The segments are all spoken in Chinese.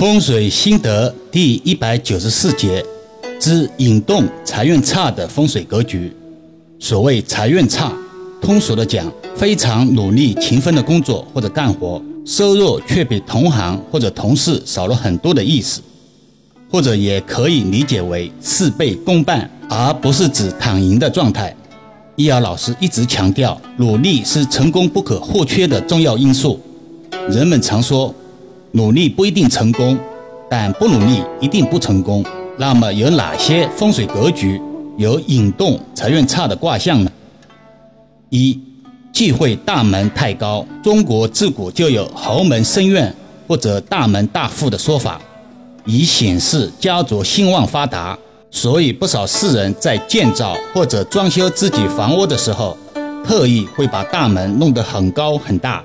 风水心得第一百九十四节之引动财运差的风水格局。所谓财运差，通俗的讲，非常努力勤奋的工作或者干活，收入却比同行或者同事少了很多的意思，或者也可以理解为事倍功半，而不是指躺赢的状态。易遥老师一直强调，努力是成功不可或缺的重要因素。人们常说。努力不一定成功，但不努力一定不成功。那么有哪些风水格局有引动财运差的卦象呢？一、忌讳大门太高。中国自古就有豪门深院或者大门大户的说法，以显示家族兴旺发达。所以不少世人在建造或者装修自己房屋的时候，特意会把大门弄得很高很大。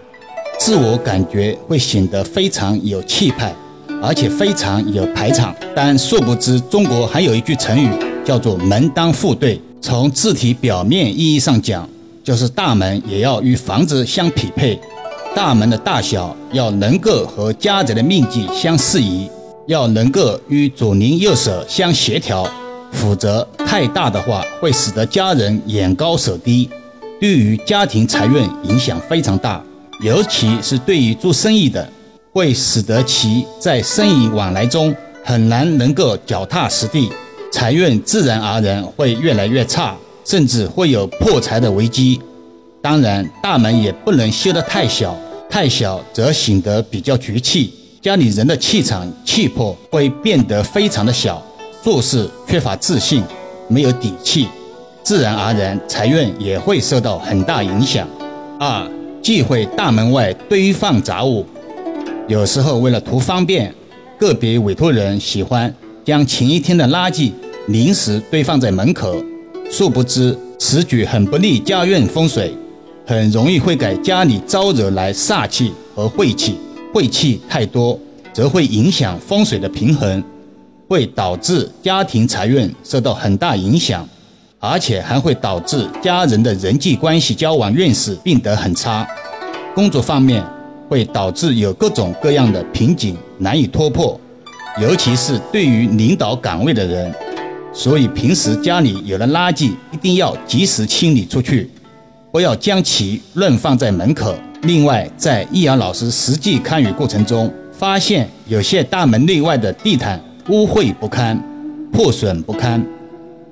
自我感觉会显得非常有气派，而且非常有排场。但殊不知，中国还有一句成语叫做“门当户对”。从字体表面意义上讲，就是大门也要与房子相匹配，大门的大小要能够和家宅的面积相适宜，要能够与左邻右舍相协调。否则，太大的话会使得家人眼高手低，对于家庭财运影响非常大。尤其是对于做生意的，会使得其在生意往来中很难能够脚踏实地，财运自然而然会越来越差，甚至会有破财的危机。当然，大门也不能修得太小，太小则显得比较局气，家里人的气场气魄会变得非常的小，做事缺乏自信，没有底气，自然而然财运也会受到很大影响。二。忌讳大门外堆放杂物，有时候为了图方便，个别委托人喜欢将前一天的垃圾临时堆放在门口，殊不知此举很不利家运风水，很容易会给家里招惹来煞气和晦气，晦气太多则会影响风水的平衡，会导致家庭财运受到很大影响。而且还会导致家人的人际关系交往运势变得很差，工作方面会导致有各种各样的瓶颈难以突破，尤其是对于领导岗位的人，所以平时家里有了垃圾一定要及时清理出去，不要将其乱放在门口。另外，在易阳老师实际看雨过程中，发现有些大门内外的地毯污秽不堪，破损不堪。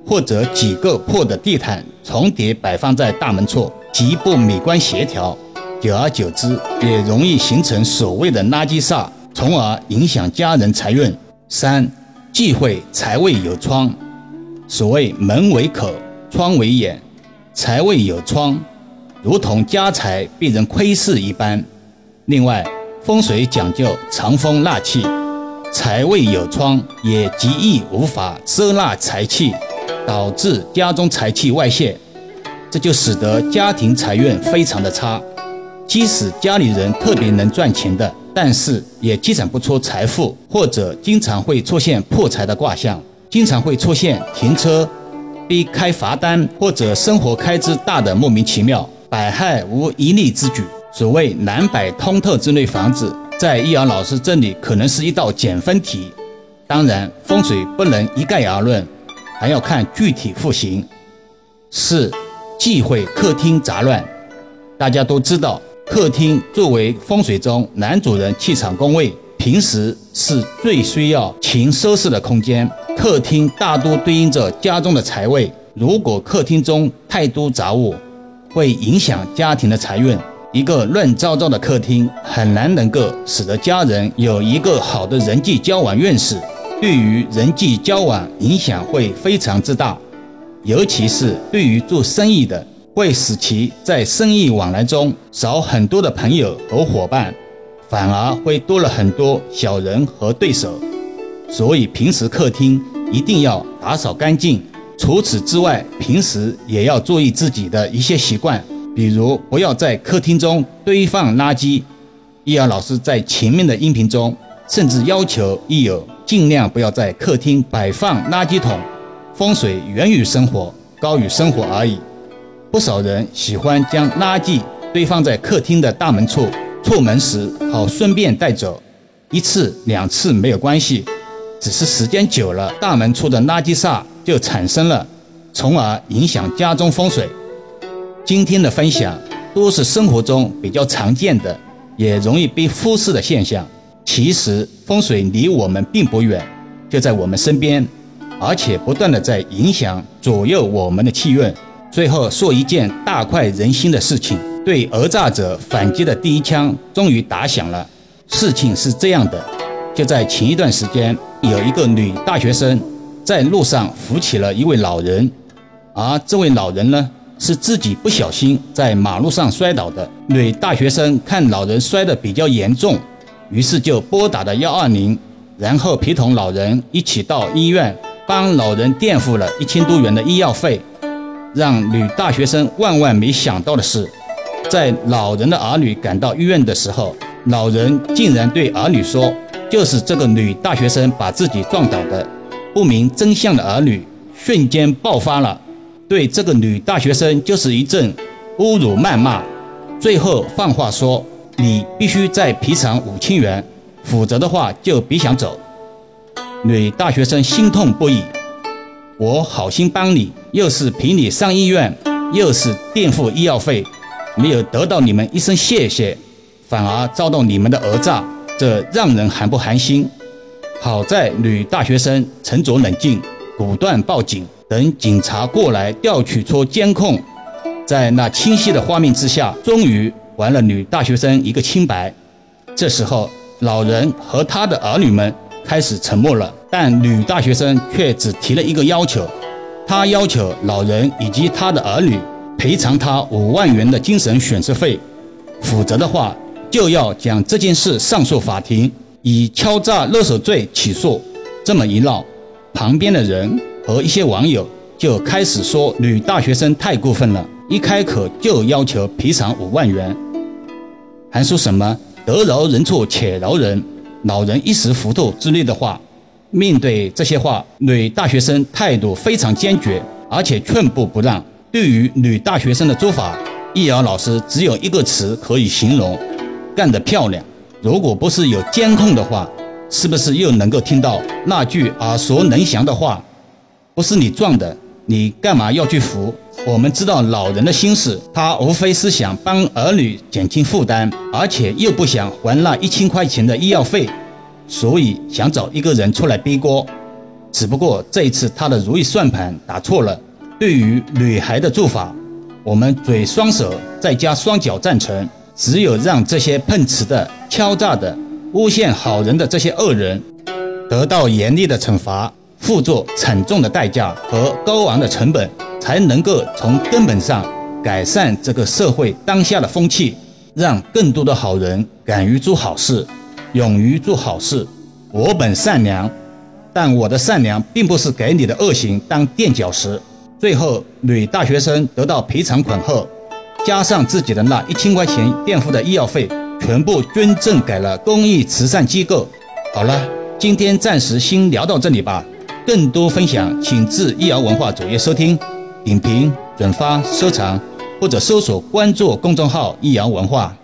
或者几个破的地毯重叠摆放在大门处，极不美观协调，久而久之也容易形成所谓的垃圾煞，从而影响家人财运。三，忌讳财位有窗。所谓门为口，窗为眼，财位有窗，如同家财被人窥视一般。另外，风水讲究藏风纳气，财位有窗也极易无法收纳财气。导致家中财气外泄，这就使得家庭财运非常的差。即使家里人特别能赚钱的，但是也积攒不出财富，或者经常会出现破财的卦象，经常会出现停车逼开罚单，或者生活开支大的莫名其妙，百害无一利之举。所谓南北通透之类房子，在易阳老师这里可能是一道减分题。当然，风水不能一概而论。还要看具体户型。四，忌讳客厅杂乱。大家都知道，客厅作为风水中男主人气场宫位，平时是最需要勤收拾的空间。客厅大多对应着家中的财位，如果客厅中太多杂物，会影响家庭的财运。一个乱糟糟的客厅，很难能够使得家人有一个好的人际交往运势。对于人际交往影响会非常之大，尤其是对于做生意的，会使其在生意往来中少很多的朋友和伙伴，反而会多了很多小人和对手。所以平时客厅一定要打扫干净。除此之外，平时也要注意自己的一些习惯，比如不要在客厅中堆放垃圾。易阳老师在前面的音频中甚至要求益友。尽量不要在客厅摆放垃圾桶。风水源于生活，高于生活而已。不少人喜欢将垃圾堆放在客厅的大门处，出门时好顺便带走。一次两次没有关系，只是时间久了，大门处的垃圾煞就产生了，从而影响家中风水。今天的分享都是生活中比较常见的，也容易被忽视的现象。其实风水离我们并不远，就在我们身边，而且不断的在影响左右我们的气运。最后说一件大快人心的事情：对讹诈者反击的第一枪终于打响了。事情是这样的，就在前一段时间，有一个女大学生在路上扶起了一位老人，而这位老人呢，是自己不小心在马路上摔倒的。女大学生看老人摔得比较严重。于是就拨打了幺二零，然后陪同老人一起到医院，帮老人垫付了一千多元的医药费。让女大学生万万没想到的是，在老人的儿女赶到医院的时候，老人竟然对儿女说：“就是这个女大学生把自己撞倒的。”不明真相的儿女瞬间爆发了，对这个女大学生就是一阵侮辱谩骂，最后放话说。你必须再赔偿五千元，否则的话就别想走。女大学生心痛不已，我好心帮你，又是陪你上医院，又是垫付医药费，没有得到你们一声谢谢，反而遭到你们的讹诈，这让人寒不寒心？好在女大学生沉着冷静，果断报警，等警察过来调取出监控，在那清晰的画面之下，终于。还了女大学生一个清白。这时候，老人和他的儿女们开始沉默了，但女大学生却只提了一个要求：她要求老人以及他的儿女赔偿她五万元的精神损失费，否则的话就要将这件事上诉法庭，以敲诈勒索罪起诉。这么一闹，旁边的人和一些网友就开始说女大学生太过分了，一开口就要求赔偿五万元。还说什么得饶人处且饶人，老人一时糊涂之类的话。面对这些话，女大学生态度非常坚决，而且寸步不让。对于女大学生的做法，易遥老师只有一个词可以形容：干得漂亮。如果不是有监控的话，是不是又能够听到那句耳熟能详的话？不是你撞的，你干嘛要去扶？我们知道老人的心思，他无非是想帮儿女减轻负担，而且又不想还那一千块钱的医药费，所以想找一个人出来背锅。只不过这一次他的如意算盘打错了。对于女孩的做法，我们嘴双手再加双脚赞成。只有让这些碰瓷的、敲诈的、诬陷好人的这些恶人，得到严厉的惩罚，付出惨重的代价和高昂的成本。才能够从根本上改善这个社会当下的风气，让更多的好人敢于做好事，勇于做好事。我本善良，但我的善良并不是给你的恶行当垫脚石。最后，女大学生得到赔偿款后，加上自己的那一千块钱垫付的医药费，全部捐赠给了公益慈善机构。好了，今天暂时先聊到这里吧。更多分享，请至易瑶文化主页收听。点评、转发、收藏，或者搜索关注公众号“易阳文化”。